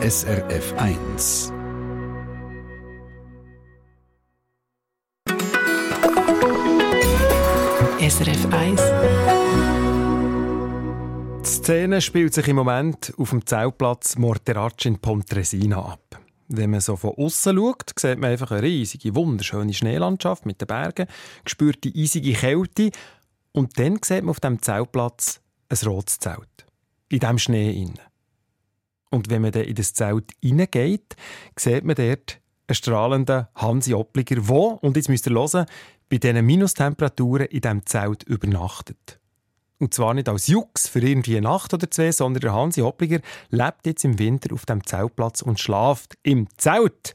SRF 1. SRF 1. Die Szene spielt sich im Moment auf dem Zeltplatz Morterac in Pontresina ab. Wenn man so von außen schaut, sieht man einfach eine riesige, wunderschöne Schneelandschaft mit den Bergen, spürt die eisige Kälte und dann sieht man auf dem Zeltplatz ein rotes Zelt. In diesem Schnee innen. Und wenn man dann in das Zelt hineingeht, sieht man dort einen strahlenden Hansi Oppliger, der, und jetzt müsst ihr hören, bei diesen Minustemperaturen in diesem Zelt übernachtet. Und zwar nicht als Jux für irgendwie eine Nacht oder zwei, sondern der Hansi Oppliger lebt jetzt im Winter auf dem Zeltplatz und schlaft im Zelt.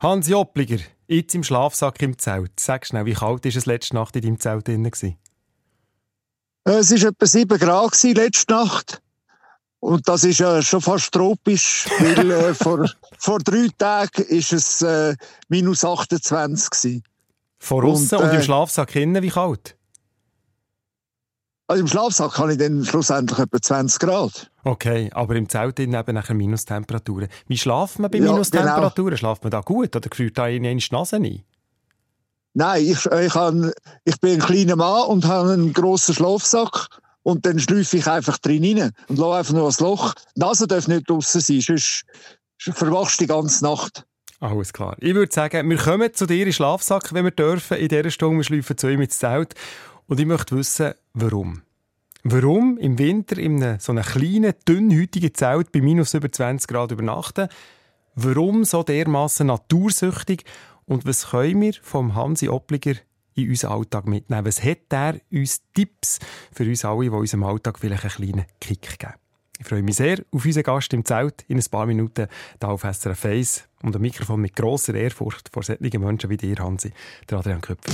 Hansi Oppliger, jetzt im Schlafsack im Zelt. Sag schnell, wie kalt war es letzte Nacht in deinem Zelt drin? Äh, Es war etwa 7 Grad letzte Nacht. Und das ist ja schon fast tropisch, weil äh, vor, vor drei Tagen ist es äh, minus 28 gewesen. Von außen und, Und, äh, im Schlafsack innen, wie kalt? Also im Schlafsack habe ich dann schlussendlich etwa 20 Grad. Okay, aber im Zelt eben nachher Minustemperaturen. Wie schlaft man bei Ja, Minustemperaturen? Schlaft man da gut oder fühlt da irgendeine die Nase ein? Nein, ich, ich, han, ich bin ein kleiner Mann und habe einen grossen Schlafsack. Und dann schlüpfe ich einfach drin rein und lasse einfach nur ein Loch. Die Nase darf nicht draussen sein, sonst verwachst du die ganze Nacht. Alles klar. Ich würde sagen, wir kommen zu dir in den Schlafsack, wenn wir dürfen. In dieser Stunde wir schlafen zu ihm ins Zelt. Und ich möchte wissen, warum. Warum im Winter in einem so einem kleinen, dünnhäutigen Zelt bei minus über 20 Grad übernachten? Warum so dermaßen natursüchtig? Und was können wir vom Hansi Oppliger in unseren Alltag mitnehmen? Was hat er uns Tipps für uns alle, die unserem Alltag vielleicht einen kleinen Kick geben? Ich freue mich sehr auf unseren Gast im Zelt in ein paar Minuten hier auf SRF 1 und ein Mikrofon mit grosser Ehrfurcht vor solchen Menschen wie dir, Hansi, der Adrian Köpfer.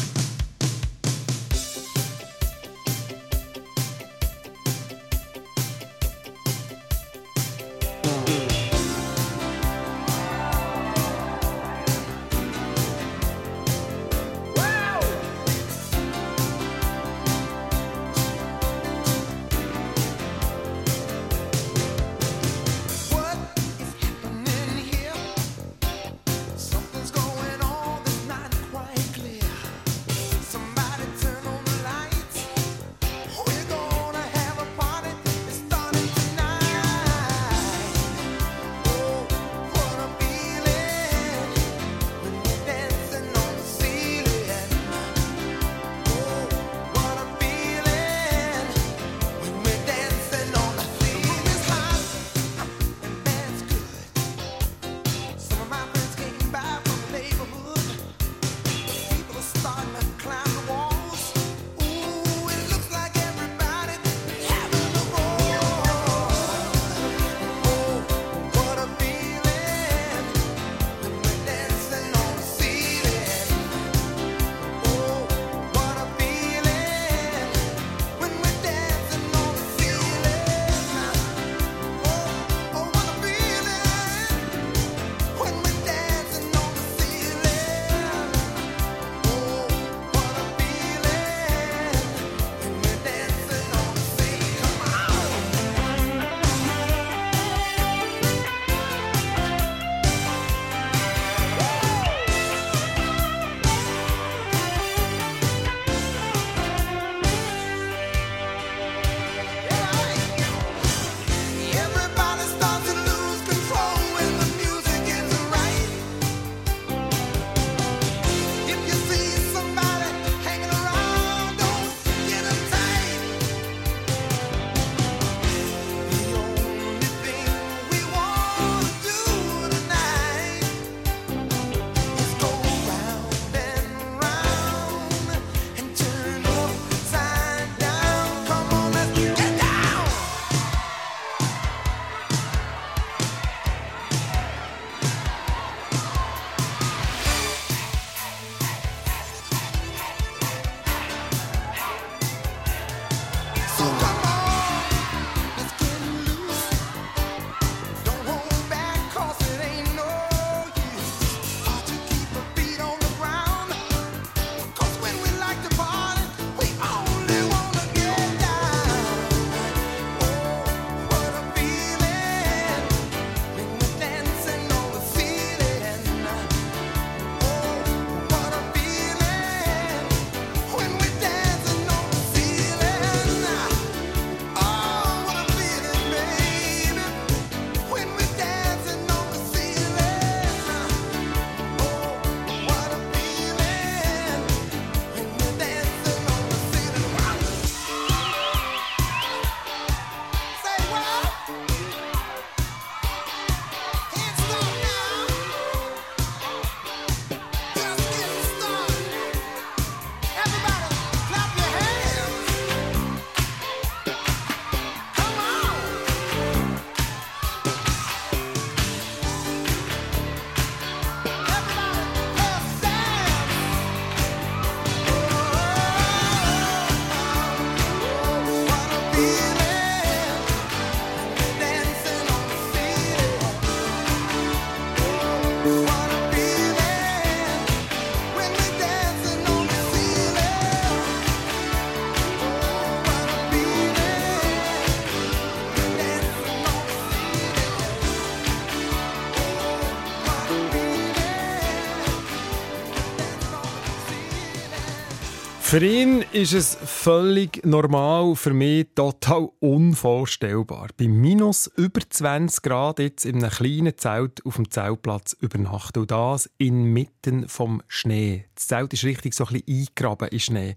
Für ihn ist es völlig normal, für mich total unvorstellbar. Bei minus über 20 Grad jetzt in einem kleinen Zelt auf dem Zeltplatz übernachten. Und das inmitten vom Schnee. Das Zelt ist richtig so ein bisschen eingegraben in Schnee.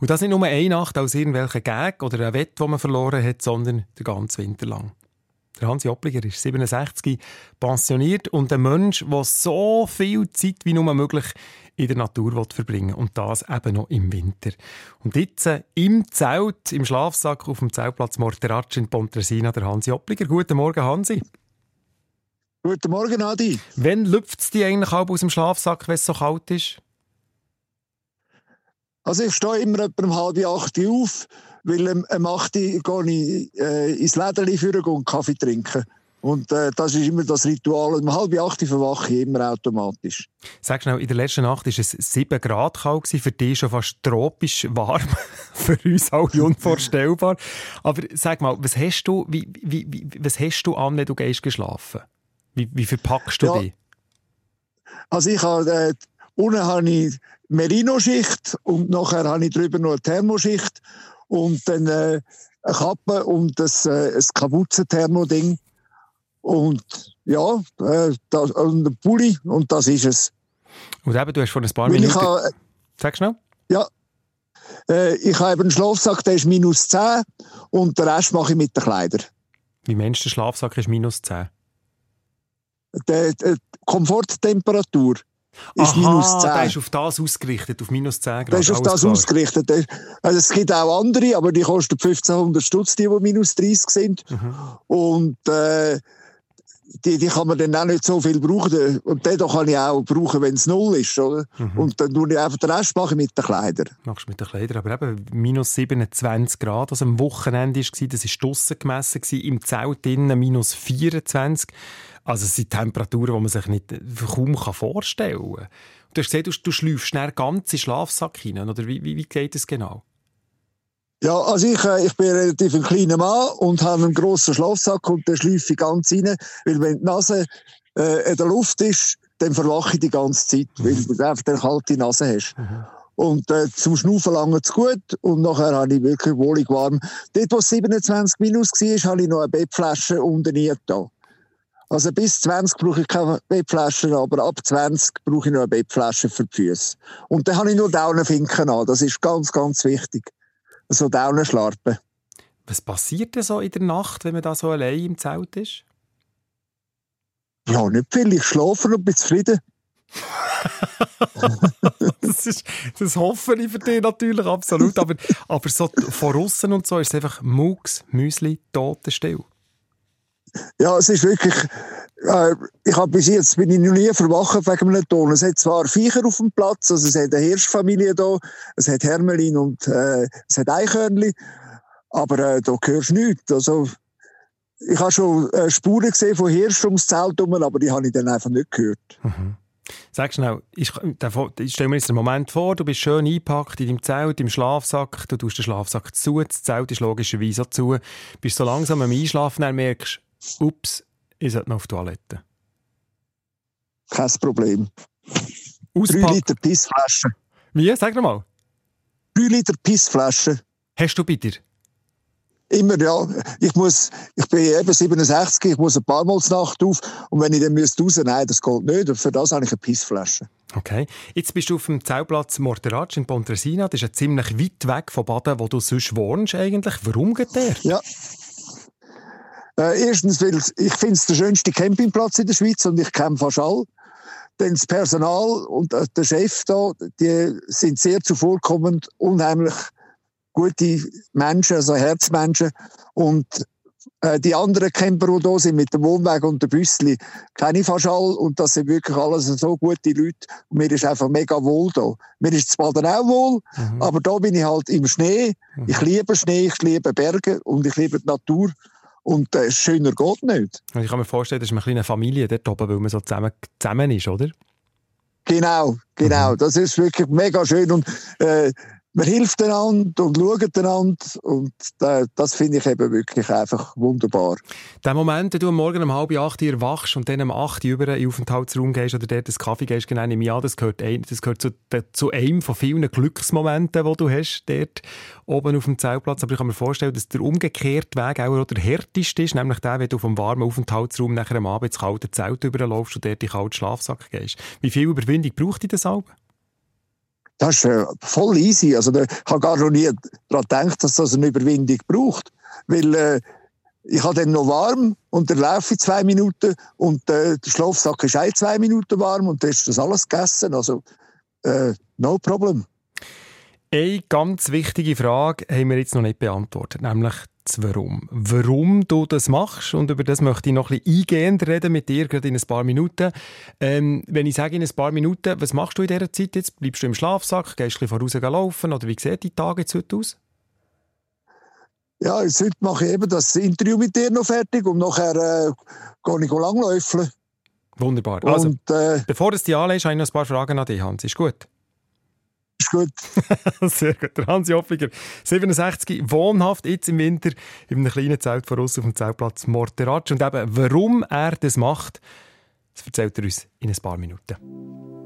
Und das nicht nur eine Nacht aus irgendwelchen Gag oder ein Wett, das man verloren hat, sondern den ganzen Winter lang. Der Hansi Oppliger ist 67, pensioniert und ein Mensch, der so viel Zeit wie nur möglich in der Natur verbringen Und das eben noch im Winter. Und jetzt äh, im Zelt, im Schlafsack auf dem Zeltplatz Morteratsch in Pontresina, der Hansi Oppliger. Guten Morgen, Hansi. Guten Morgen, Adi. Wann lüpft es dich eigentlich auch aus dem Schlafsack, wenn es so kalt ist? Also ich stehe immer etwa um halb acht auf, weil um, um acht Uhr gehe ich äh, ins Lädeli führen und Kaffee trinken. Und äh, das ist immer das Ritual. Und um halb acht verwache ich immer automatisch. Sag schnell, in der letzten Nacht war es 7 Grad kalt, gewesen, für dich schon fast tropisch warm, für uns alle unvorstellbar. Aber sag mal, was hast du, wie, wie, wie, was hast du an, wenn du gehst geschlafen? Wie, wie verpackst du Ja. dich? Also ich habe, äh, unten habe ich Merino-Schicht und nachher habe ich drüber noch eine Thermoschicht und dann äh, eine Kappe und das, äh, ein Kapuzen-Thermo-Ding. Und ja, äh, das, und ein Pulli und das ist es. Und eben, du hast vor ein paar Weil ich Minuten... habe, Sag schnell. ja, äh, ich habe einen Schlafsack, der ist minus 10 und den Rest mache ich mit den Kleidern. Wie Mensch, der Schlafsack ist minus 10. Die, die Komforttemperatur ist Aha, minus 10. der ist auf das ausgerichtet, auf minus 10 Grad. Das ist auf das klar. ausgerichtet. Also es gibt auch andere, aber die kosten 1500 Stutz, die, die minus 30 sind. Mhm. Und äh, die, die kann man dann auch nicht so viel brauchen. Und den kann ich auch brauchen, wenn es null ist. Oder? Mhm. Und dann tue ich einfach den Rest mache ich mit den Kleidern. Machst du mit den Kleidern. Aber eben minus 27 Grad, also am Wochenende war, das war draussen gemessen, im Zelt innen minus 24. Also es sind Temperaturen, die man sich nicht, kaum kann vorstellen kann. Du hast gesagt, du, du schläufst schnell ganz in den Schlafsack hinein, oder wie, wie, wie geht das genau? Ja, also ich, äh, ich bin relativ ein kleiner Mann und habe einen grossen Schlafsack und den schleife ich ganz rein, weil wenn die Nase äh, in der Luft ist, dann verwache ich die ganze Zeit, weil du einfach eine kalte Nase hast. Und äh, zum Schnaufen lange es gut und nachher habe ich wirklich wohlig warm. Dort, wo es 27 minus war, habe ich noch eine Bettflasche unten da. Also bis 20 brauche ich keine Bettflasche, aber ab 20 brauche ich noch eine Bettflasche für die Füße. Und dann habe ich nur Daunenfinken an. Das ist ganz, ganz wichtig. So Daunenschlarpen. Was passiert denn so in der Nacht, wenn man da so allein im Zelt ist? Ja, nicht viel. Ich schlafe und bin zufrieden. Das, ist, das hoffe ich für dich natürlich absolut. Aber, aber so von außen und so ist es einfach Mucks, Müsli, Totenstill. Ja, es ist wirklich, äh, ich habe bis jetzt bin ich noch nie verwacht wegen einem Ton. Es hat zwar Viecher auf dem Platz, also es hat eine Hirschfamilie da, es hat Hermelin und äh, es hat Eichhörnchen, aber äh, da hörst du nichts. Also, ich habe schon äh, Spuren gesehen von Hirsch ums Zelt herum, aber die habe ich dann einfach nicht gehört. Sag schnell, ich, ich stelle mir jetzt einen Moment vor, du bist schön eingepackt in deinem Zelt, im Schlafsack, du tust den Schlafsack zu, das Zelt ist logischerweise auch zu, bist so langsam am Einschlafen, dann merkst ups, ich sollte noch auf die Toilette. Kein Problem. Auspacken. Liter Pissflasche. Wie? Sag nochmal. Drei Liter Pissflasche. Hast du bei dir? Immer, ja. Ich muss, ich bin eben 67, ich muss ein paar Mal Nacht auf. Und wenn ich dann müsste raus, nein, das geht nicht. Für das habe ich eine Pissflasche. Okay. Jetzt bist du auf dem Zeltplatz Morteratsch in Pontresina. Das ist ja ziemlich weit weg von Baden, wo du sonst wohnst eigentlich. Warum geht der? Ja. Äh, erstens, weil ich finde es der schönste Campingplatz in der Schweiz und ich kenne fast alle. Dann das Personal und äh, der Chef da, die sind sehr zuvorkommend, unheimlich gute Menschen, also Herzmenschen. Und äh, die anderen Camper, die da sind, mit dem Wohnwagen und dem Büssli, kenne ich fast alle. Und das sind wirklich alles so gute Leute. Und mir ist einfach mega wohl da. Mir ist zu Baden auch wohl, Mhm. aber da bin ich halt im Schnee. Ich liebe Schnee, ich liebe Berge und ich liebe die Natur. Und äh, schöner geht nicht. Und Ich kann mir vorstellen, das ist eine kleine Familie dort oben, weil man so zusammen, zusammen ist, oder? Genau, genau. Das ist wirklich mega schön. Und äh, man hilft einander und schaut einander und da- das finde ich eben wirklich einfach wunderbar. Der Moment, wenn du am Morgen um halb acht Uhr wachst und dann um acht über in den Aufenthaltsraum gehst oder dort einen Kaffee gehst, genau ich an, das gehört, ein, das gehört zu, zu einem von vielen Glücksmomenten, die du hast, dort oben auf dem Zeltplatz. Aber ich kann mir vorstellen, dass der umgekehrte Weg auch der härteste ist, nämlich der, wenn du vom warmen Aufenthaltsraum nachher am Abend ins kalte Zelt überlaufst und dort in den kalten Schlafsack gehst. Wie viel Überwindung braucht dich das Alben? Das ist äh, voll easy. Also, da- ich habe gar noch nie daran gedacht, dass das eine Überwindung braucht. Weil äh, ich habe dann noch warm und dann laufe ich zwei Minuten und äh, der Schlafsack ist auch zwei Minuten warm und dann ist das alles gegessen. Also, äh, no problem. Eine ganz wichtige Frage haben wir jetzt noch nicht beantwortet, nämlich das Warum. Warum du das machst und über das möchte ich noch ein bisschen eingehend reden mit dir, gerade in ein paar Minuten. Ähm, wenn ich sage in ein paar Minuten, was machst du in dieser Zeit jetzt? Bleibst du im Schlafsack, gehst du ein bisschen voraus laufen oder wie sieht die Tage jetzt heute aus? Ja, jetzt heute mache ich eben das Interview mit dir noch fertig und nachher äh, gehe ich langläufeln. Wunderbar. Also, Und äh, bevor du es dir anlegst, habe ich noch ein paar Fragen an dich, Hans. Ist gut? Ist gut. Sehr gut. Der Hans Joffiger, 67, wohnhaft jetzt im Winter in einem kleinen Zelt voraus auf dem Zeltplatz Morteratsch. Und eben, warum er das macht, das erzählt er uns in ein paar Minuten.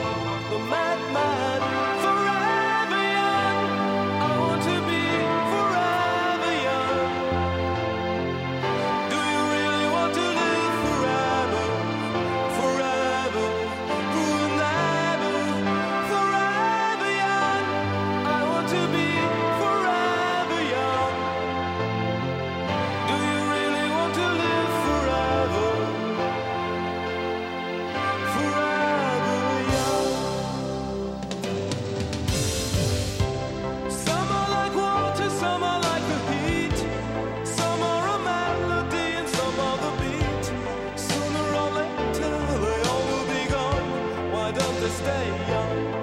the stay young?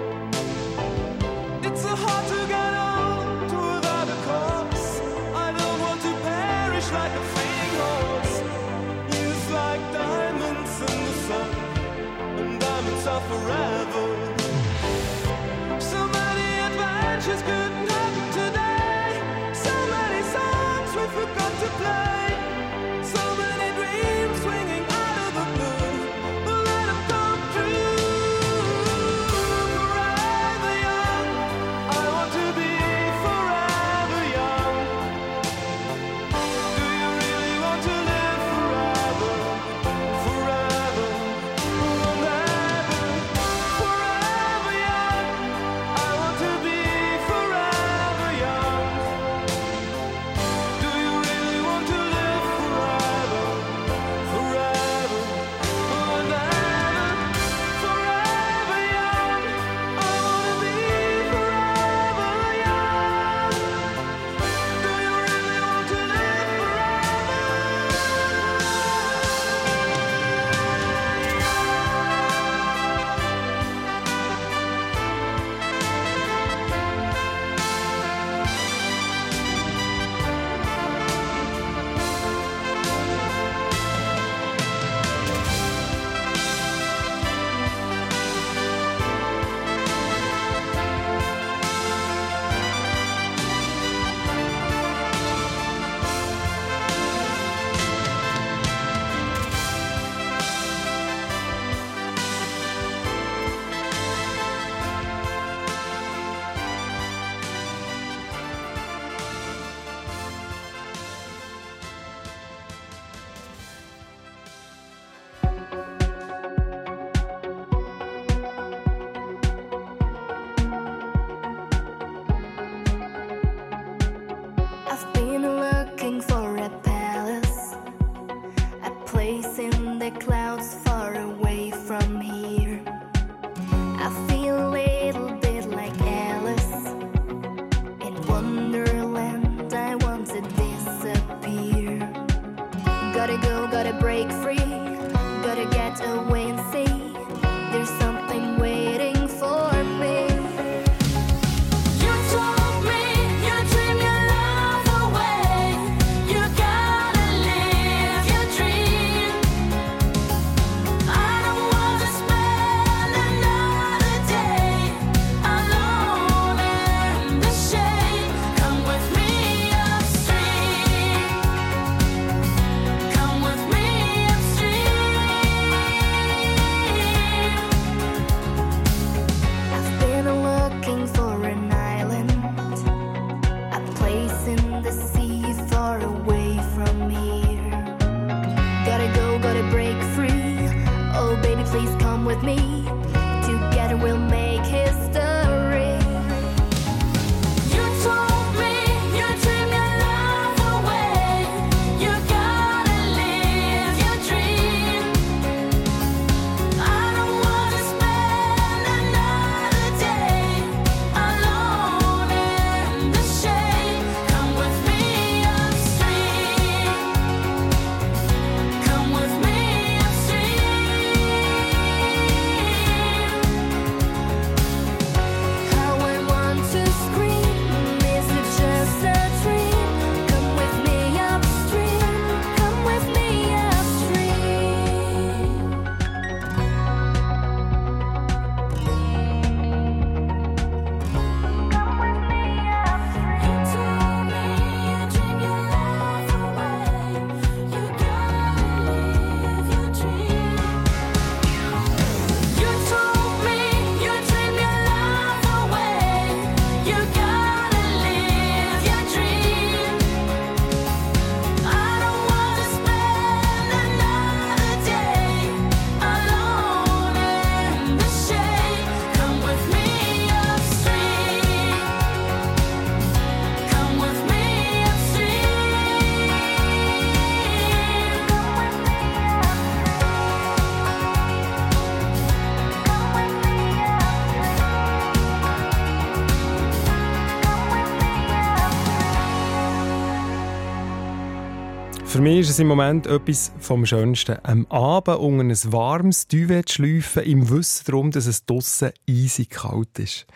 Für mich ist es im Moment etwas vom Schönsten. Am Abend unter ein warmes Duvet schlüpfen, im Wissen darum, dass es draussen eisig kalt ist.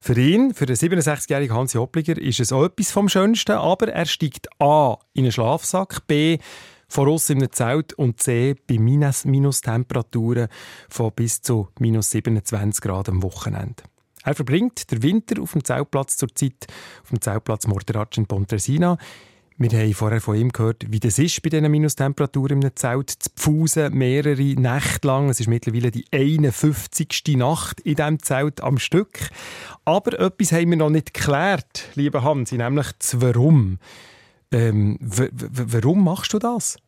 Für ihn, für den 67-jährigen Hansi Hoppliger, ist es auch etwas vom Schönsten, aber er steigt A in einen Schlafsack, B voraus in einem Zelt und C bei Minus Minustemperaturen von bis zu minus 27 Grad am Wochenende. Er verbringt den Winter auf dem Zeltplatz zur Zeit, auf dem Zeltplatz Morteratsch in Pontresina. Wir haben vorher von ihm gehört, wie das ist bei diesen Minustemperaturen im Zelt zu pfusen, mehrere Nächte lang. Es ist mittlerweile die 51. Nacht in diesem Zelt am Stück. Aber etwas haben wir noch nicht geklärt, lieber Hansi, nämlich das Warum. Ähm, warum machst du das?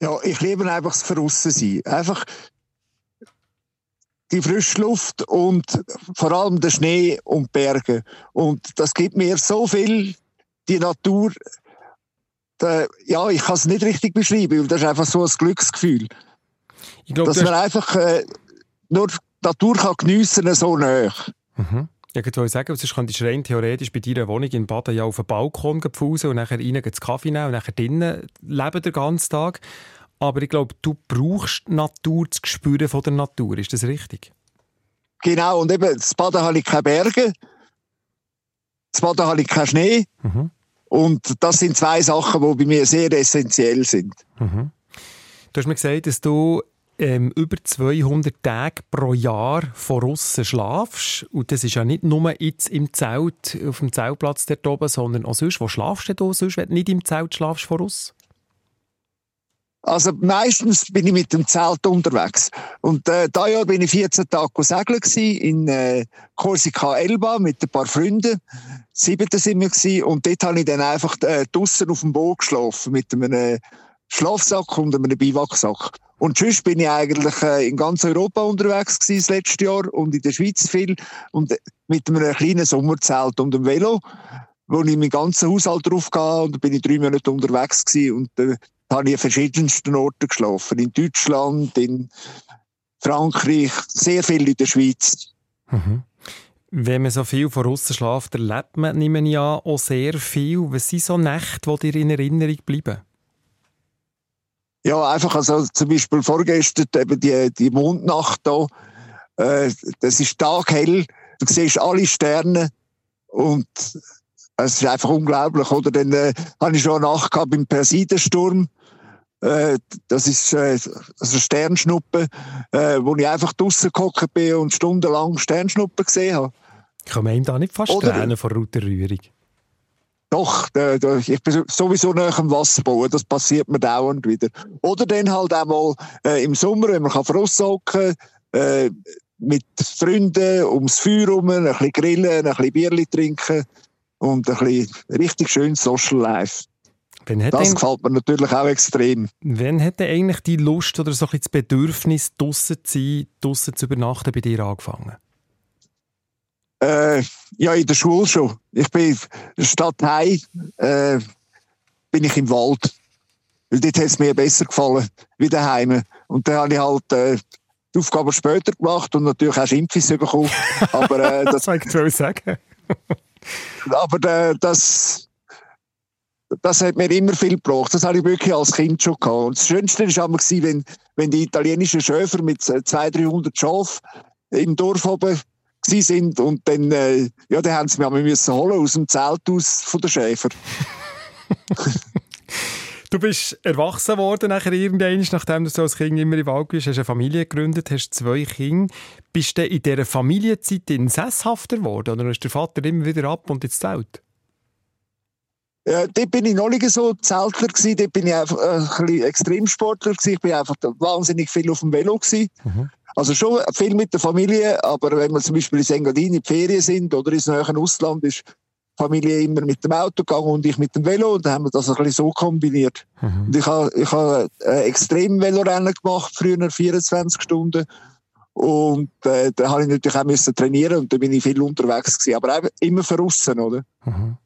Ja, ich liebe einfach das Veraussen Einfach die frische Luft und vor allem der Schnee und Berge. Und das gibt mir so viel die Natur, der, ja, ich kann es nicht richtig beschreiben, weil das ist einfach so ein Glücksgefühl. Glaub, dass man einfach äh, nur die Natur kann geniessen so nah. Mhm. Ja, ich wollte sagen, sonst könntest du rein theoretisch bei deiner Wohnung in Baden ja auf den Balkon pfusen und nachher rein den Kaffee nehmen und nachher drinnen leben den ganzen Tag. Aber ich glaube, du brauchst die Natur, das Gespüren von der Natur. Ist das richtig? Genau, und eben, das Baden habe ich keine Berge. Das Baden habe ich keinen Schnee. Mhm. Und das sind zwei Sachen, die bei mir sehr essentiell sind. Mhm. Du hast mir gesagt, dass du ähm, über 200 Tage pro Jahr von außen schlafst. Und das ist ja nicht nur jetzt im Zelt, auf dem Zeltplatz dort oben, sondern auch sonst. Wo schlafst du sonst, wenn du nicht im Zelt schlafst von außen? Also meistens bin ich mit dem Zelt unterwegs. Und äh, da Jahr bin ich 14 Tage segeln in äh, Corsica Elba mit ein paar Freunden. Siebten sind wir gewesen, und dort habe ich dann einfach äh, draussen auf dem Boot geschlafen mit einem Schlafsack und einem Biwaksack. Und sonst bin ich eigentlich äh, in ganz Europa unterwegs gewesen, das letzte Jahr und in der Schweiz viel und äh, mit einem kleinen Sommerzelt und einem Velo, wo ich meinen ganzen Haushalt drauf und da bin ich drei Monate unterwegs gewesen und äh, habe ich an verschiedensten Orten geschlafen. In Deutschland, in Frankreich, sehr viel in der Schweiz. Mhm. Wenn man so viel von außen schläft, erlebt man, nehme ich an, auch sehr viel. Was sind so Nächte, die dir in Erinnerung bleiben? Ja, einfach, also zum Beispiel vorgestern eben die, die Mondnacht da. Äh, das ist taghell. Du siehst alle Sterne und es ist einfach unglaublich, oder? Dann äh, habe ich schon Nacht gehabt beim Persidensturm. Äh, das ist äh, also Sternschnuppe, äh, wo ich einfach draussen gehockt bin und stundenlang Sternschnuppen gesehen habe. Kann man ihm da nicht fast Oder, tränen vor lauter Rührung? Doch, da, ich bin sowieso nach dem Wasser das passiert mir dauernd wieder. Oder dann halt auch mal äh, im Sommer, wenn man kann voraushocken äh, mit Freunden ums Feuer herum, ein bisschen grillen, ein bisschen Bierli trinken und ein bisschen richtig schönes Social Life. Das gefällt mir natürlich auch extrem. Wann hat denn eigentlich die Lust oder so ein das Bedürfnis, draussen zu sein, draussen zu übernachten, bei dir angefangen? Äh, ja, in der Schule schon. Ich bin statt Heim, äh, bin ich im Wald. Weil dort hat es mir besser gefallen, wie daheim. Und dann habe ich halt äh, die Aufgabe später gemacht und natürlich auch Schimpfis bekommen. Aber, äh, das, das wollte ich sagen. aber äh, das, das hat mir immer viel gebracht. Das habe ich wirklich als Kind schon gehabt. Und das Schönste war immer, wenn, wenn die italienischen Schäfer mit 200, 300 Schafen im Dorf oben sind und dann, äh, ja, dann haben sie mich müssen holen aus dem Zelt aus von der Schäfer. Du bist erwachsen worden nachher irgendwann, nachdem du so als Kind immer im Wald bist, hast eine Familie gegründet, hast zwei Kinder. Bist du in dieser Familienzeit sesshafter geworden oder ist der Vater immer wieder ab und ins Zelt? Ja, dort bin ich noch nicht so Zeltler gewesen, dort bin ich einfach äh, ein bisschen Extremsportler gewesen. Ich bin einfach wahnsinnig viel auf dem Velo gewesen. Mhm. Also schon viel mit der Familie, aber wenn wir zum Beispiel in Engadin in die Ferien sind oder ins nahen Ausland, ist die Familie immer mit dem Auto gegangen und ich mit dem Velo und dann haben wir das ein bisschen so kombiniert. Mhm. Und ich habe, ich habe äh, extrem Velorennen gemacht, früher 24 Stunden. Und äh, da habe ich natürlich auch müssen trainieren und da bin ich viel unterwegs gewesen. Aber immer verrissen, oder? Mhm.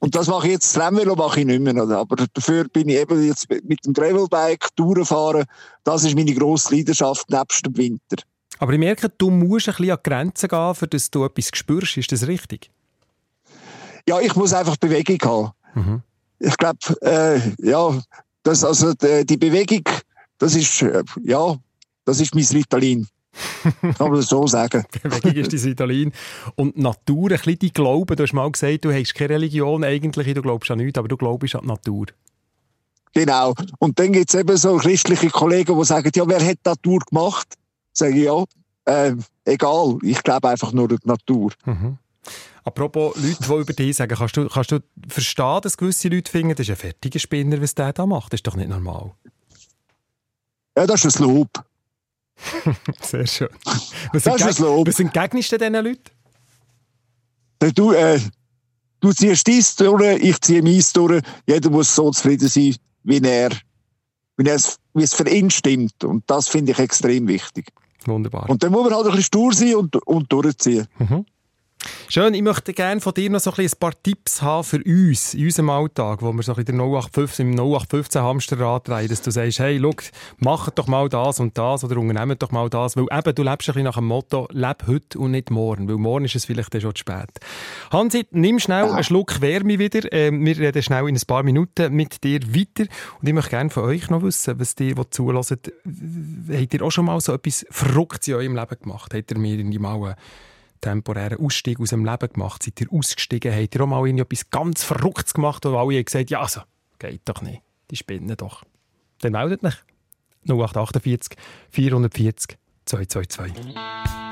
Und das mache ich jetzt, Rennvelo mache ich nicht mehr, oder? Aber dafür bin ich eben jetzt mit dem Gravelbike Touren fahren. Das ist meine grosse Leidenschaft nebst dem Winter. Aber ich merke, du musst ein bisschen an die Grenzen gehen, für dass du etwas spürst. Ist das richtig? Ja, ich muss einfach Bewegung haben. Mhm. Ich glaube, äh, ja, das, also die, die Bewegung, das ist, äh, ja, das ist mein Ritalin. Kann man das so sagen. Bewegung ist dein Ritalin. Und Natur, ein bisschen dein Glauben. Du hast mal gesagt, du hast keine Religion eigentlich, du glaubst an nichts, aber du glaubst an die Natur. Genau. Und dann gibt es eben so christliche Kollegen, die sagen, ja, wer hat die Natur gemacht? Sage ich, ja, äh, egal, ich glaube einfach nur an die Natur. Mhm. Apropos Leute, die über dich sagen, kannst du, kannst du verstehen, dass gewisse Leute finden, das ist ein fertiger Spinner, was der da macht? Das ist doch nicht normal. Ja, das ist ein Lob. Sehr schön. Was das ist Lob. Was entgegnest du diesen Leuten? Du, äh, du ziehst dies durch, ich ziehe meins durch. Jeder muss so zufrieden sein, wie er, wie, er es, wie es für ihn stimmt. Und das finde ich extrem wichtig. Wunderbar. Und dann muss man halt ein bisschen stur sein und, und durchziehen. Mhm. Schön, ich möchte gerne von dir noch so ein, ein paar Tipps haben für uns, in unserem Alltag, wo wir so in der 0815, im 0815 Hamsterrad drehen, dass du sagst, hey, schau, mach doch mal das und das oder unternehmt doch mal das, weil eben, du lebst ein bisschen nach dem Motto, leb heute und nicht morgen, weil morgen ist es vielleicht schon zu spät. Hansi, nimm schnell einen Schluck Wärme wieder, ähm, wir reden schnell in ein paar Minuten mit dir weiter und ich möchte gerne von euch noch wissen, was dir, die zuhören, habt ihr auch schon mal so etwas Verrücktes in eurem Leben gemacht? Habt ihr mir in die Mauer temporären Ausstieg aus dem Leben gemacht? Seid ihr ausgestiegen? Habt ihr auch mal etwas ganz Verrücktes gemacht, wo alle gesagt ja, also, geht doch nicht. Die spinnen doch. Dann meldet mich. 0848 440 222.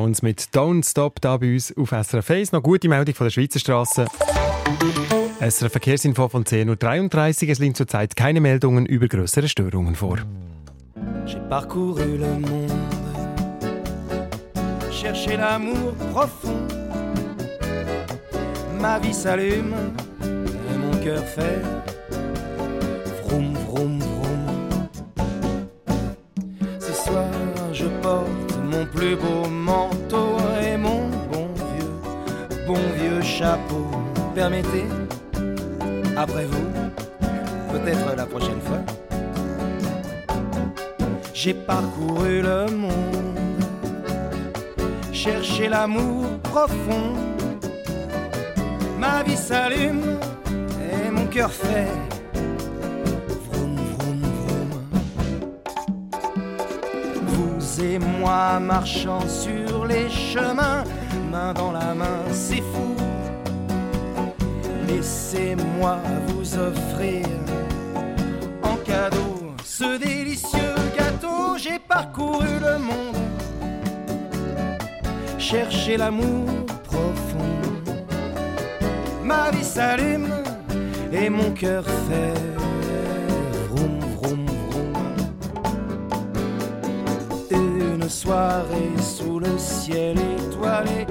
Stones mit Don't Stop da bei uns auf SRF 1. Noch gute Meldung von der Schweizer Straße. SRF Verkehrsinfo von 10.33 Uhr. Es liegen zurzeit keine Meldungen über größere Störungen vor. J'ai parcouru le monde, cherché l'amour profond. Ma vie s'allume mon cœur fait vroom. Bon vieux chapeau. Permettez, après vous, peut-être la prochaine fois. J'ai parcouru le monde, cherché l'amour profond. Ma vie s'allume et mon cœur fait. Vous et moi marchant sur les chemins, dans la main, c'est fou. Laissez-moi vous offrir en cadeau ce délicieux gâteau. J'ai parcouru le monde, cherché l'amour profond. Ma vie s'allume et mon cœur fait soirée sous le ciel étoilé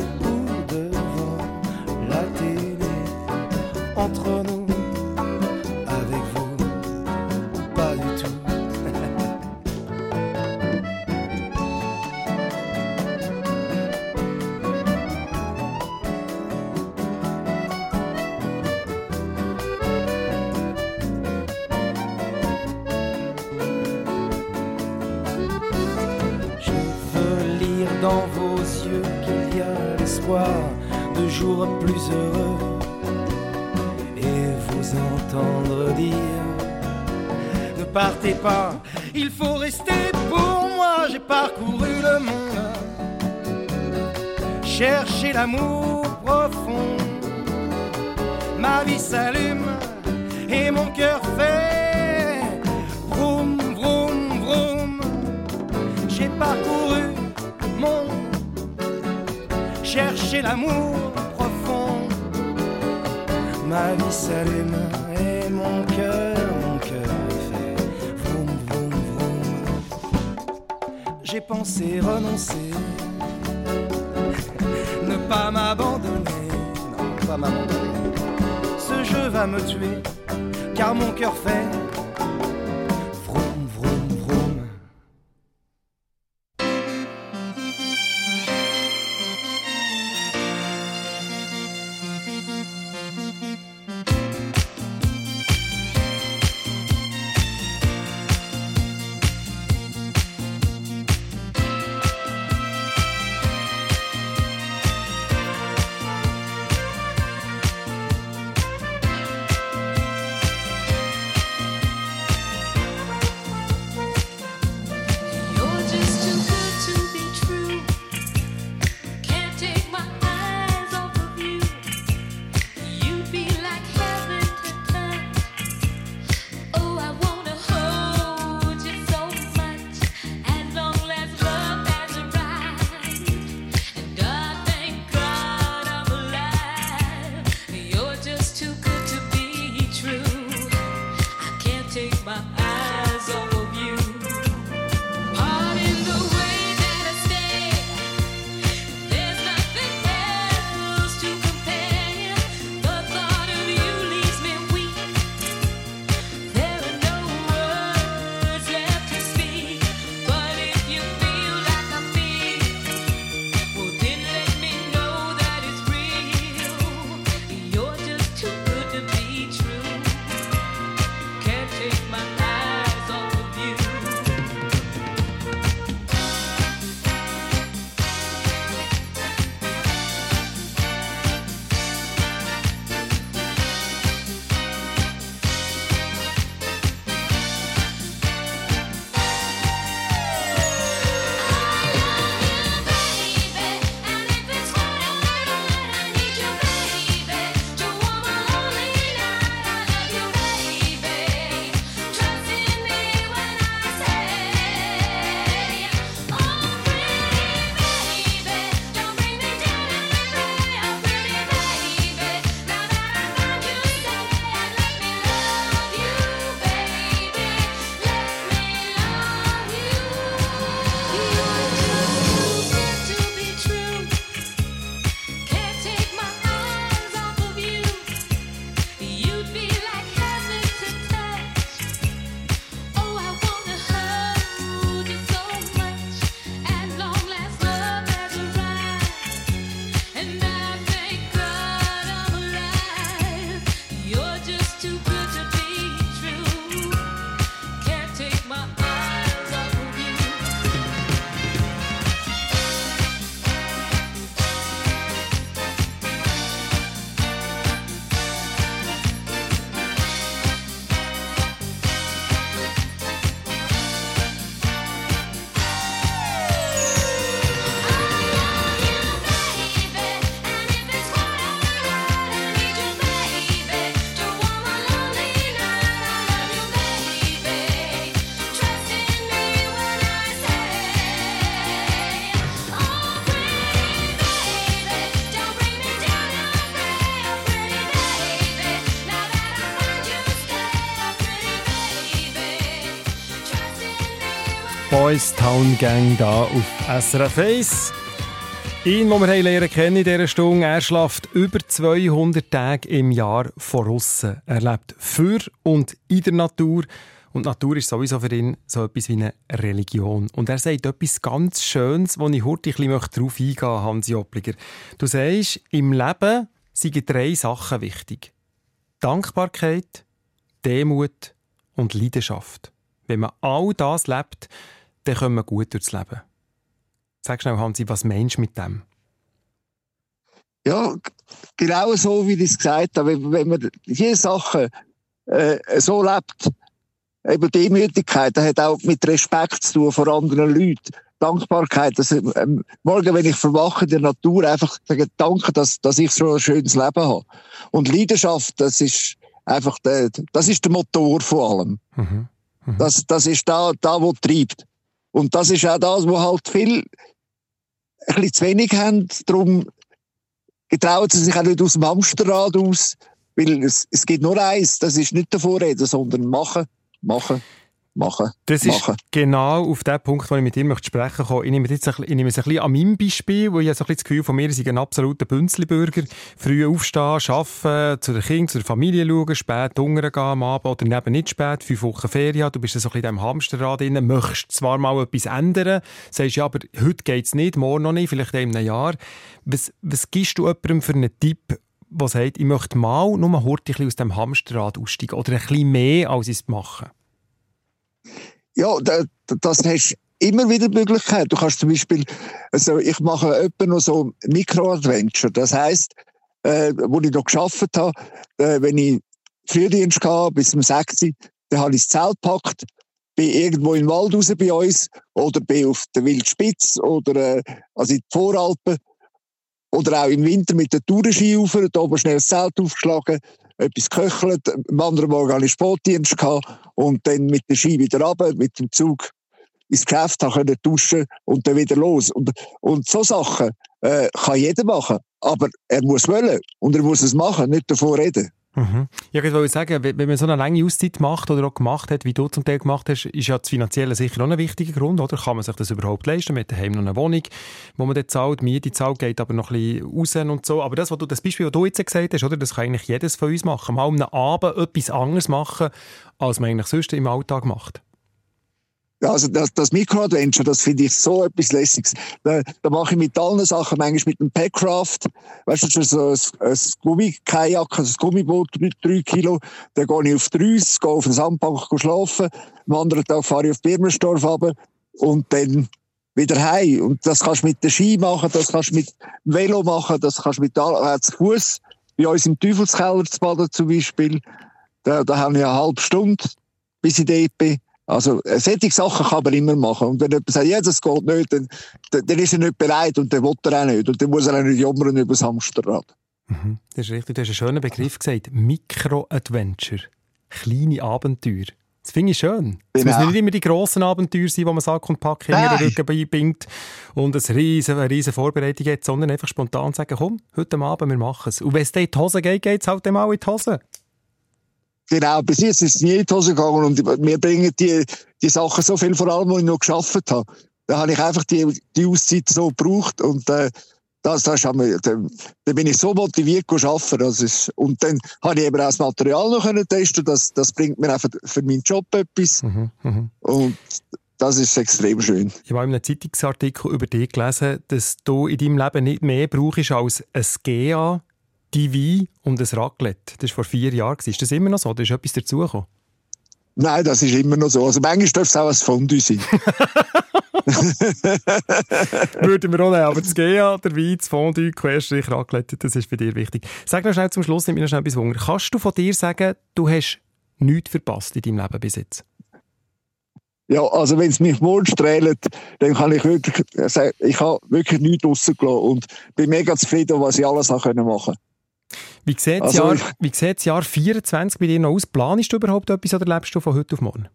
partez pas, il faut rester pour moi. J'ai parcouru le monde, cherché l'amour profond. Ma vie s'allume et mon cœur fait vroom vroom vroom. J'ai parcouru mon chercher l'amour profond. Ma vie s'allume et mon cœur J'ai pensé renoncer, ne pas m'abandonner, non pas m'abandonner. Ce jeu va me tuer, car mon cœur fait Town Gang da auf SRF 1. Ihn, den wir lernen kennen in dieser Stunde, er schläft über 200 Tage im Jahr voraus. Er lebt für und in der Natur. Und Natur ist sowieso für ihn so etwas wie eine Religion. Und er sagt etwas ganz Schönes, wo ich heute ein bisschen darauf eingehen möchte, Hansi Oppliger. Du sagst, im Leben sind drei Sachen wichtig. Dankbarkeit, Demut und Leidenschaft. Wenn man all das lebt, dann kommen wir gut durchs Leben. Sag schnell, Hansi, was meinst du mit dem? Ja, genau so, wie ich es gesagt habe. Wenn, man diese Sachen äh, so lebt, eben Demütigkeit, das hat auch mit Respekt zu tun vor anderen Leuten. Dankbarkeit, dass, ähm, morgen, wenn ich verwache in der Natur, einfach sagen, danke, dass, dass ich so ein schönes Leben habe. Und Leidenschaft, das ist einfach der, das ist der Motor von allem. Mhm. Das, das ist da, da, wo treibt. Und das ist auch das, wo halt viel ein bisschen zu wenig haben. Darum getrauen sie sich auch nicht aus dem Hamsterrad aus. Weil es, es gibt nur eins, das ist nicht davor reden, sondern machen, machen, machen, Das machen. ist genau auf den Punkt, wo ich mit dir möchte sprechen möchte. Ich nehme, jetzt ein, ich nehme es ein bisschen an meinem Beispiel, wo ich so ein bisschen das Gefühl von mir, ich bin ein absoluter Bünzli-Bürger. Früh aufstehen, arbeiten, zu den Kindern, zu der Familie schauen, spät hungern gehen am Abend oder neben nicht spät, fünf Wochen Ferien. Du bist so ein bisschen in diesem Hamsterrad drin, möchtest zwar mal etwas ändern, sagst ja, aber heute geht es nicht, morgen noch nicht, vielleicht in einem Jahr. Was, was gibst du jemandem für einen Tipp, der sagt, ich möchte mal nur ein bisschen aus dem Hamsterrad aussteigen oder ein bisschen mehr, als ich es mache? Ja, da, da- das hast immer wieder Möglichkeit. Du kannst zum Beispiel, also ich mache etwa noch so Mikro-Adventure. Das heisst, äh, wo ich noch geschafft habe, äh, wenn ich Frühdienst hatte, bis um 6 Uhr, dann habe ich das Zelt gepackt, bin irgendwo im Wald raus bei uns oder bin auf der Wildspitz oder äh, also in die Voralpen oder auch im Winter mit der Tourenski rauf, da oben schnell das Zelt aufgeschlagen, etwas geköchelt, am anderen Morgen hatte ich Sportdienst gehabt und dann mit der Ski wieder runter, mit dem Zug ins Geschäft, habe können duschen und dann wieder los. Und, und so Sachen äh, kann jeder machen, aber er muss wollen und er muss es machen, nicht davor reden. Mhm. Ja, ich wollte sagen, wenn man so eine lange Auszeit macht oder auch gemacht hat, wie du zum Teil gemacht hast, ist ja das Finanzielle sicher auch ein wichtiger Grund, oder? Kann man sich das überhaupt leisten? Man hat daheim noch eine Wohnung, wo man dann zahlt, Miete zahlt, geht aber noch ein bisschen raus und so. Aber das, was du, das Beispiel, das du jetzt gesagt hast, oder? Das kann eigentlich jedes von uns machen. Mal am Abend etwas anderes machen, als man eigentlich sonst im Alltag macht. Also das, das Micro-Adventure, das finde ich so etwas Lässiges. Da, da mache ich mit allen Sachen, manchmal mit dem Packcraft, weißt du, so ein, ein Gummikajak, ein Gummiboot, drei, drei Kilo, dann gehe ich auf die Rüss, gehe auf den Sandbank schlafen, am anderen Tag fahre ich auf Birmenstorf runter und dann wieder heim. Und das kannst du mit der Ski machen, das kannst du mit dem Velo machen, das kannst du mit äh, zu Fuß, bei uns im Teufelskeller zu baden zum Beispiel. Da, da habe ich eine halbe Stunde, bis ich dort bin. Also, äh, solche Sachen kann man immer machen. Und wenn jemand sagt, ja, das geht nicht, dann, dann, ist er nicht bereit und dann will er auch nicht. Und dann muss er auch nicht jammern über das Hamsterrad. Mhm. Das ist richtig, du hast einen schönen Begriff gesagt. Mikro-Adventure. Kleine Abenteuer. Das finde ich schön. Es Genau. müssen nicht immer die grossen Abenteuer sein, wo man Sack und Pack hinter den. Rücken beibingt und eine riesen, riesen Vorbereitung hat, sondern einfach spontan sagen, komm, heute Abend, wir machen es. Und wenn es dann in die Hose geht, geht es halt mal in die Hose. Genau, bis jetzt ist es nie in die Hose gegangen und mir bringen die, die Sachen so viel, vor allem, wo ich noch geschafft habe. Da habe ich einfach die, die Auszeit so gebraucht und äh, das, das ist, einmal- da, da bin ich so motiviert zu arbeiten. Das ist, und dann habe ich eben auch das Material noch können testen. Das, das bringt mir einfach für meinen Job etwas. Mhm, mhm. Und das ist extrem schön. Ich habe in einem Zeitungsartikel über dich gelesen, dass du in deinem Leben nicht mehr brauchst als ein GA, die Wein und ein Raclette. Das war vor vier Jahren. Ist das immer noch so? Da ist etwas dazugekommen? Nein, das ist immer noch so. Also manchmal darf es auch ein Fondue sein. Würden wir auch nehmen. Aber das GA, der Wein, das Fondue, Querstrich, Raclette, das ist bei dir wichtig. Sag noch schnell zum Schluss, nimmt mir noch schnell etwas Wunder. Kannst du von dir sagen, du hast nichts verpasst in deinem Leben bis jetzt? Ja, also wenn es mich wohl strahlt, dann kann ich wirklich sagen, ich habe wirklich nichts rausgelassen und bin mega zufrieden, was ich alles machen Wie sieht das Also Jahr, wie sieht das Jahr 24 bei dir noch aus? Planst du überhaupt etwas oder lebst du von heute auf morgen?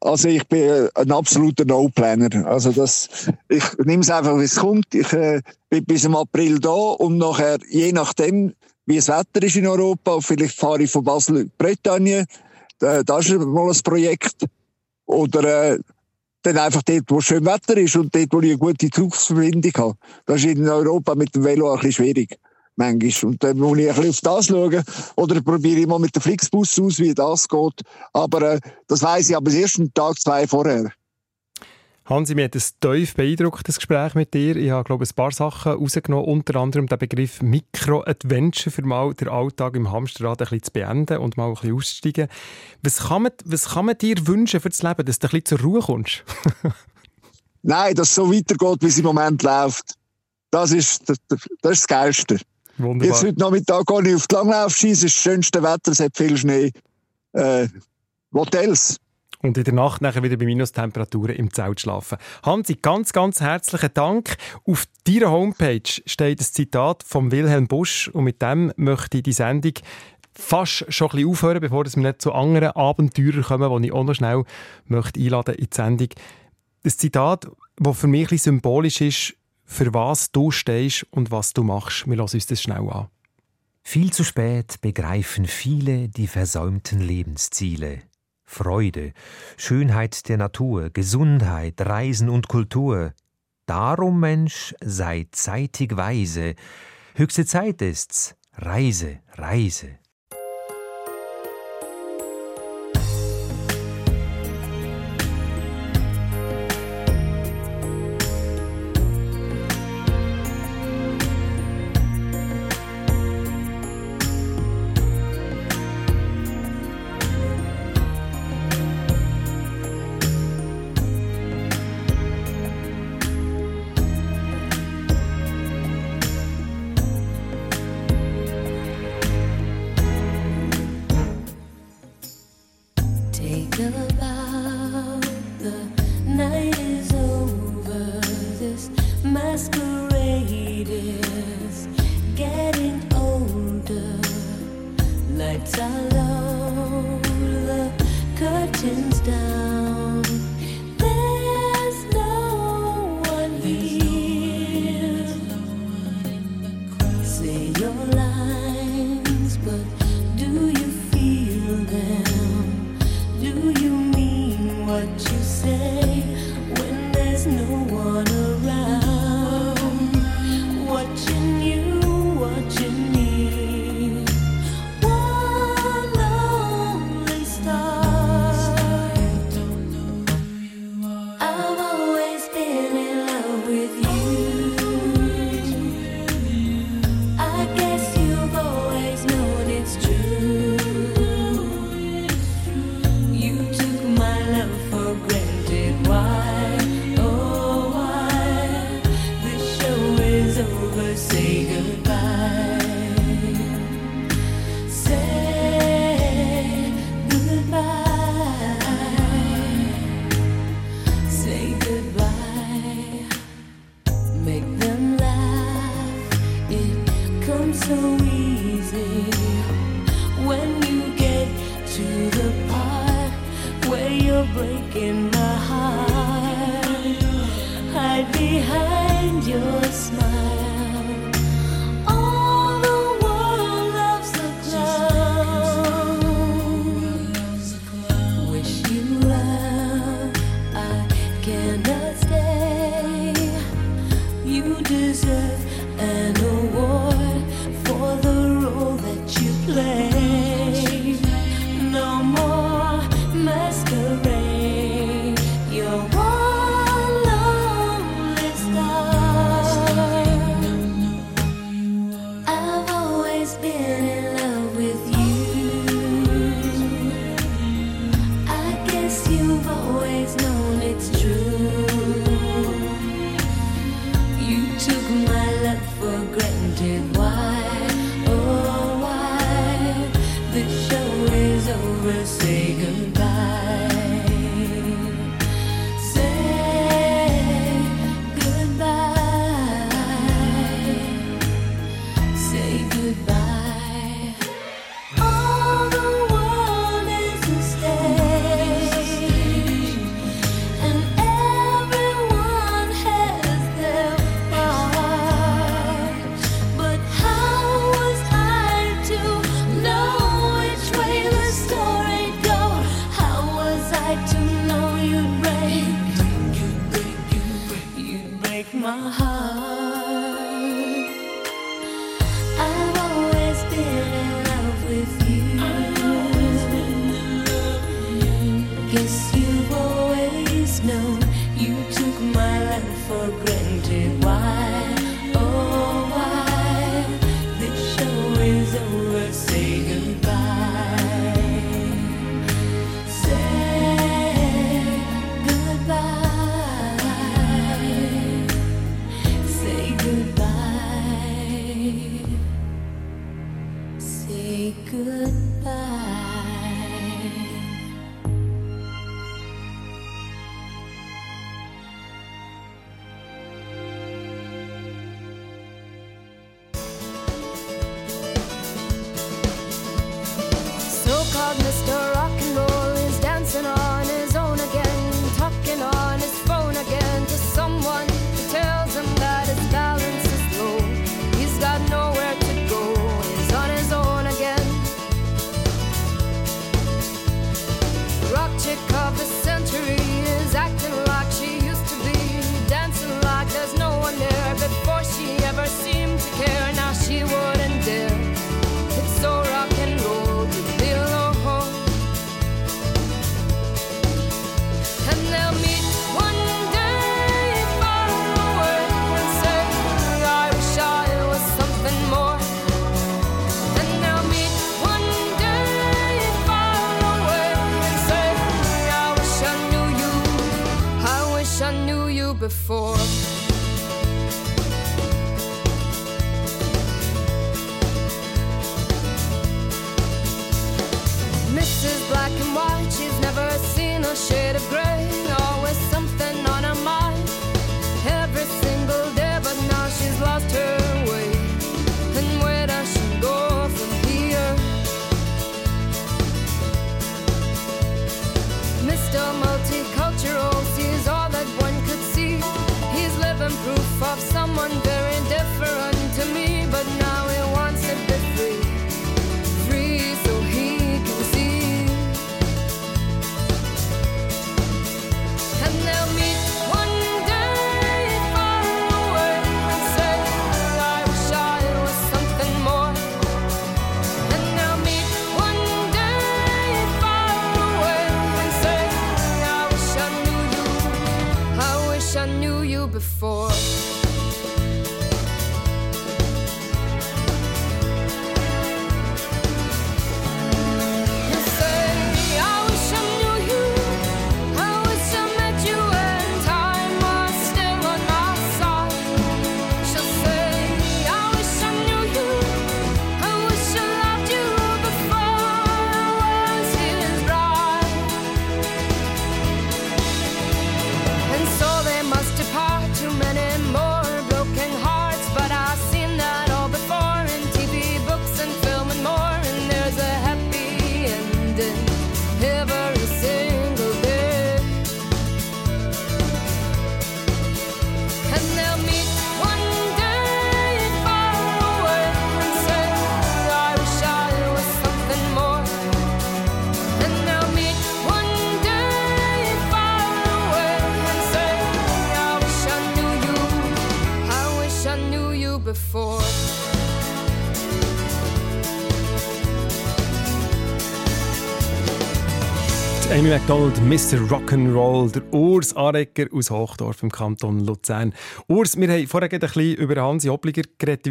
Also ich bin äh, ein absoluter No-Planner. Also das, ich nehme es einfach, wie es kommt. Ich äh, bin bis im April da und nachher, je nachdem, wie das Wetter ist in Europa, vielleicht fahre ich von Basel in Bretagne. Da, das ist mal ein Projekt. Oder äh, dann einfach dort, wo schön Wetter ist und dort, wo ich eine gute Zugverbindung habe. Das ist in Europa mit dem Velo ein bisschen schwierig. Manchmal. Und dann muss ich ein bisschen auf das schauen. Oder probiere ich mal mit dem Flixbus aus, wie das geht. Aber äh, das weiss ich aber erst einen Tag, zwei vorher. Hansi, mir hat ein tief beeindrucktes Gespräch mit dir. Ich habe, glaube ich, ein paar Sachen rausgenommen, unter anderem den Begriff Mikro-Adventure, für mal den Alltag im Hamsterrad ein bisschen zu beenden und mal ein bisschen auszusteigen. Was kann man, was kann man dir wünschen für das Leben, dass du ein bisschen zur Ruhe kommst? Nein, dass es so weitergeht, wie es im Moment läuft. Das ist das, das, ist das Geilste. Jetzt Wunderbar. heute Nachmittag gehe ich auf die Langlaufski, es ist das schönste Wetter, es hat viel Schnee. Äh, Hotels. Und in der Nacht nachher wieder bei Minustemperaturen im Zelt schlafen. Hansi, ganz, ganz herzlichen Dank. Auf deiner Homepage steht ein Zitat von Wilhelm Busch und mit dem möchte ich die Sendung fast schon ein bisschen aufhören, bevor wir nicht zu anderen Abenteuern kommen, die ich auch noch schnell möchte einladen in die Sendung. Ein Zitat, das für mich ein bisschen symbolisch ist, für was du stehst und was du machst. Wir lassen uns das schnell an. Viel zu spät begreifen viele die versäumten Lebensziele. Freude, Schönheit der Natur, Gesundheit, Reisen und Kultur. Darum, Mensch, sei zeitig weise. Höchste Zeit ist's. Reise, Reise. So easy when you get to the part where you're breaking my heart. Hide behind your smile. Shade of gray. Amy MacDonald, Mr. Rock'n'Roll, der Urs Arecker aus Hochdorf im Kanton Luzern. Urs, wir haben vorher ein bisschen über Hansi Obliger geredet.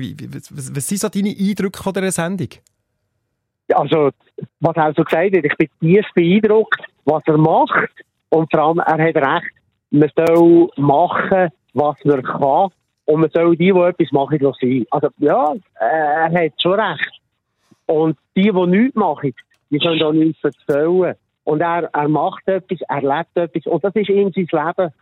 Was, was sind so deine Eindrücke von dieser Sendung? also, was er so gesagt hat, ich bin tief beeindruckt, was er macht. Und vor allem, er hat recht, man soll machen, was man kann. Und man soll die, die etwas machen, lassen. Also, ja, er hat schon recht. Und die, die nichts machen, die können auch nichts erzählen. Und er, er macht etwas, er lebt etwas. Und das ist ihm sein Leben.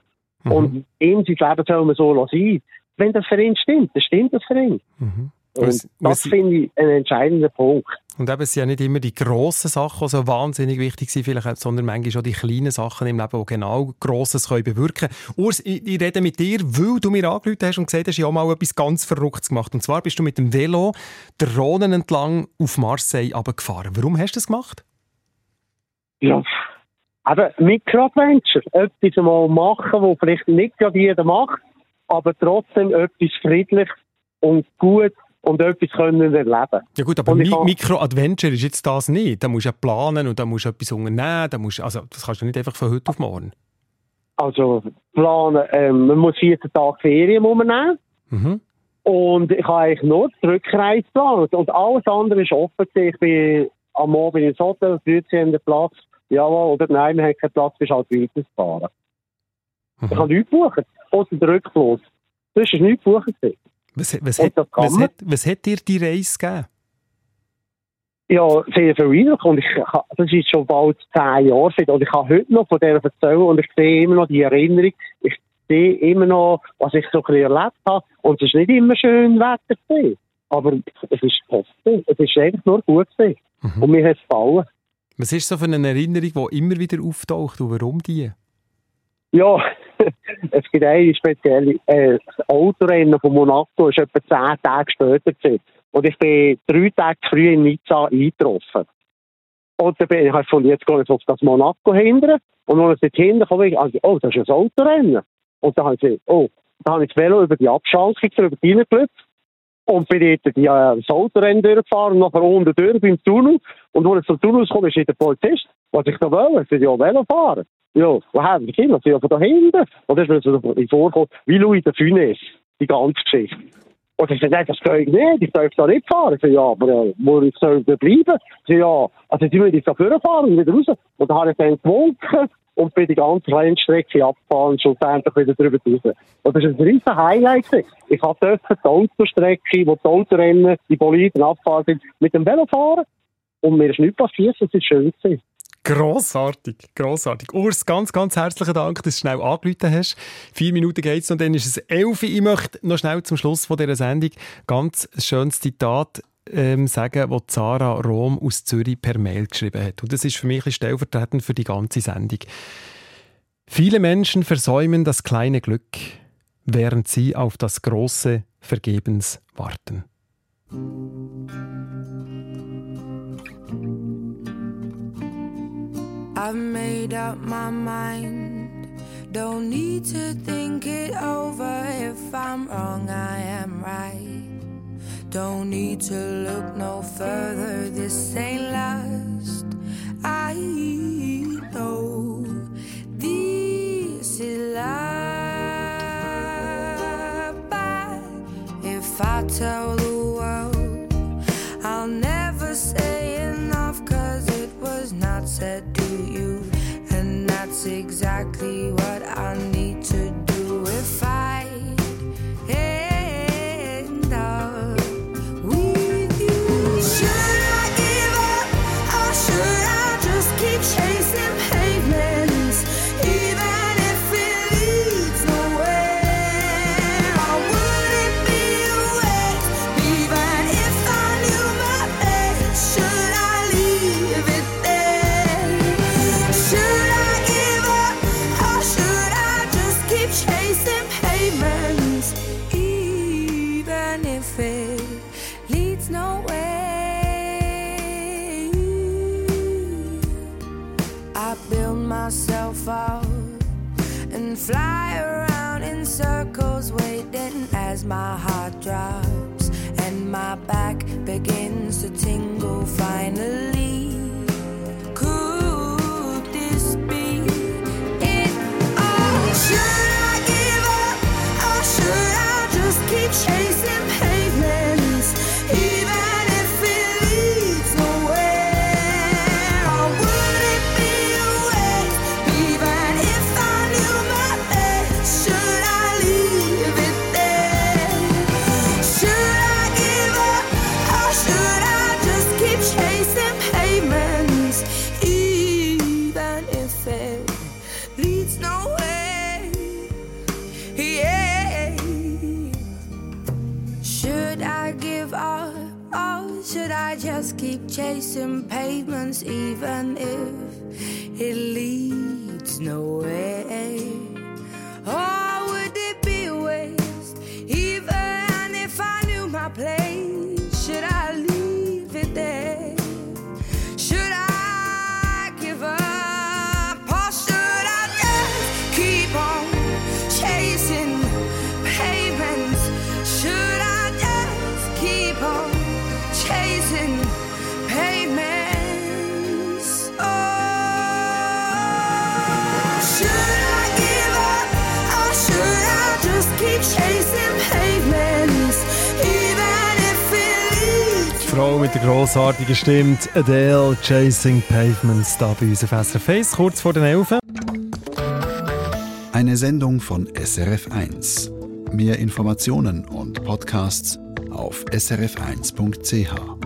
Und ihm sein Leben soll man so lassen. Wenn das für ihn stimmt, dann stimmt das für ihn. Mhm. Und Was- das finde ich einen entscheidenden Punkt. Und eben, es sind ja nicht immer die grossen Sachen, die so wahnsinnig wichtig sind, vielleicht, sondern manchmal auch die kleinen Sachen im Leben, die genau Grosses können bewirken können. Urs, ich, ich rede mit dir, weil du mir angerufen hast und gesagt hast, ja mal etwas ganz Verrücktes gemacht. Und zwar bist du mit dem Velo der Rhonen entlang auf Marseille runtergefahren. Warum hast du das gemacht? Ja, aber Microadventure, etwas mal machen, was vielleicht nicht gerade jeder macht. aber trotzdem etwas friedlich und gut und etwas können erleben. Ja gut, aber Mi Mikro-Adventure ist jetzt das nicht. Da musst du ja planen und da musst du etwas unternehmen. Da musst, also, das kannst du nicht einfach von heute auf morgen. Also planen, ähm, man muss 14 Tage Ferien nehmen. Mhm. Und ich habe eigentlich nur die Rückreise geplant. Und alles andere ist offen. Ich bin am Abend ins Hotel, 13 den Platz. Jawohl, oder nein, wir haben keinen Platz, bist halt weitergefahren. Mhm. Ich habe nichts gebucht, außer den Rückfluss. Das ist nichts gebucht. Was, was, hat, was, hat, was hat dir die Reise gegeben? Ja, sehr viel Eindruck. Und ich, das ist schon bald zehn Jahre alt. Und ich kann heute noch von der erzählen und ich sehe immer noch die Erinnerung. Ich sehe immer noch, was ich so ein bisschen erlebt habe. Und es ist nicht immer schön Wetter gewesen. Aber es ist positiv. Es ist eigentlich nur gut gewesen. Mhm. Und mir hat es gefallen. Was ist so für eine Erinnerung, die immer wieder auftaucht und warum die? Ja, es gibt eine spezielle, äh, das Autorennen von Monaco ist etwa zehn Tage später gewesen. Und ich bin drei Tage früh in Nizza eingetroffen. Und dann bin ich halt von jetzt gar nicht auf das Monaco hindern. Und als ich dort hinten komme, ich, also, oh, das ist ein Autorennen. Und dann habe ich gesagt, oh, dann habe ich das Velo über die Abschaltung drüber reingelöpft. Und bin dort äh, das Autorennen durchgefahren und nachher unten durch beim Tunnel. Und als ich zum Tunnel komme, ist der Polizist. Was ich da will, ich ja Velo fahren. Ja, woher die Kinder? Ja, von da hinten. Und dann ist mir so vorgekommen, wie Louis de Funès, die ganze Geschichte. Und ich sagte, nein, das geht nicht, ich darf da nicht fahren. Ich sage, ja, aber äh, wo ich soll da bleiben? Ich sage, ja, also die müssen jetzt da vorfahren und wieder raus. Und dann habe ich dann gewunken und bin die ganze Rennstrecke abgefahren und schlussendlich wieder drüber raus. Und das war ein riesen Highlight. Ich durfte die Autostrecke, wo die Autorennen, die Boliden abfahren sind, mit dem Velo fahren. Und mir ist nichts passiert, es war schön. Grossartig, grossartig. Urs, ganz, ganz herzlichen Dank, dass du schnell angerufen hast. Vier Minuten geht's und dann ist es elf. Ich möchte noch schnell zum Schluss von dieser Sendung ganz schönes Zitat ähm, sagen, das Zara Rom aus Zürich per Mail geschrieben hat. Und das ist für mich stellvertretend für die ganze Sendung. Viele Menschen versäumen das kleine Glück, während sie auf das große vergebens warten. I've made up my mind. Don't need to think it over. If I'm wrong, I am right. Don't need to look no further. This ain't last. I know this is love. But if I tell the world, I'll never say enough cause it was not said to you. And that's exactly what I need my heart drops and my back begins to tingle. Finally, even if Grossartigen Stimme, Adele, Chasing Pavements, da bei uns auf SRF kurz vor den Elfen. Eine Sendung von SRF1. Mehr Informationen und Podcasts auf srf1.ch.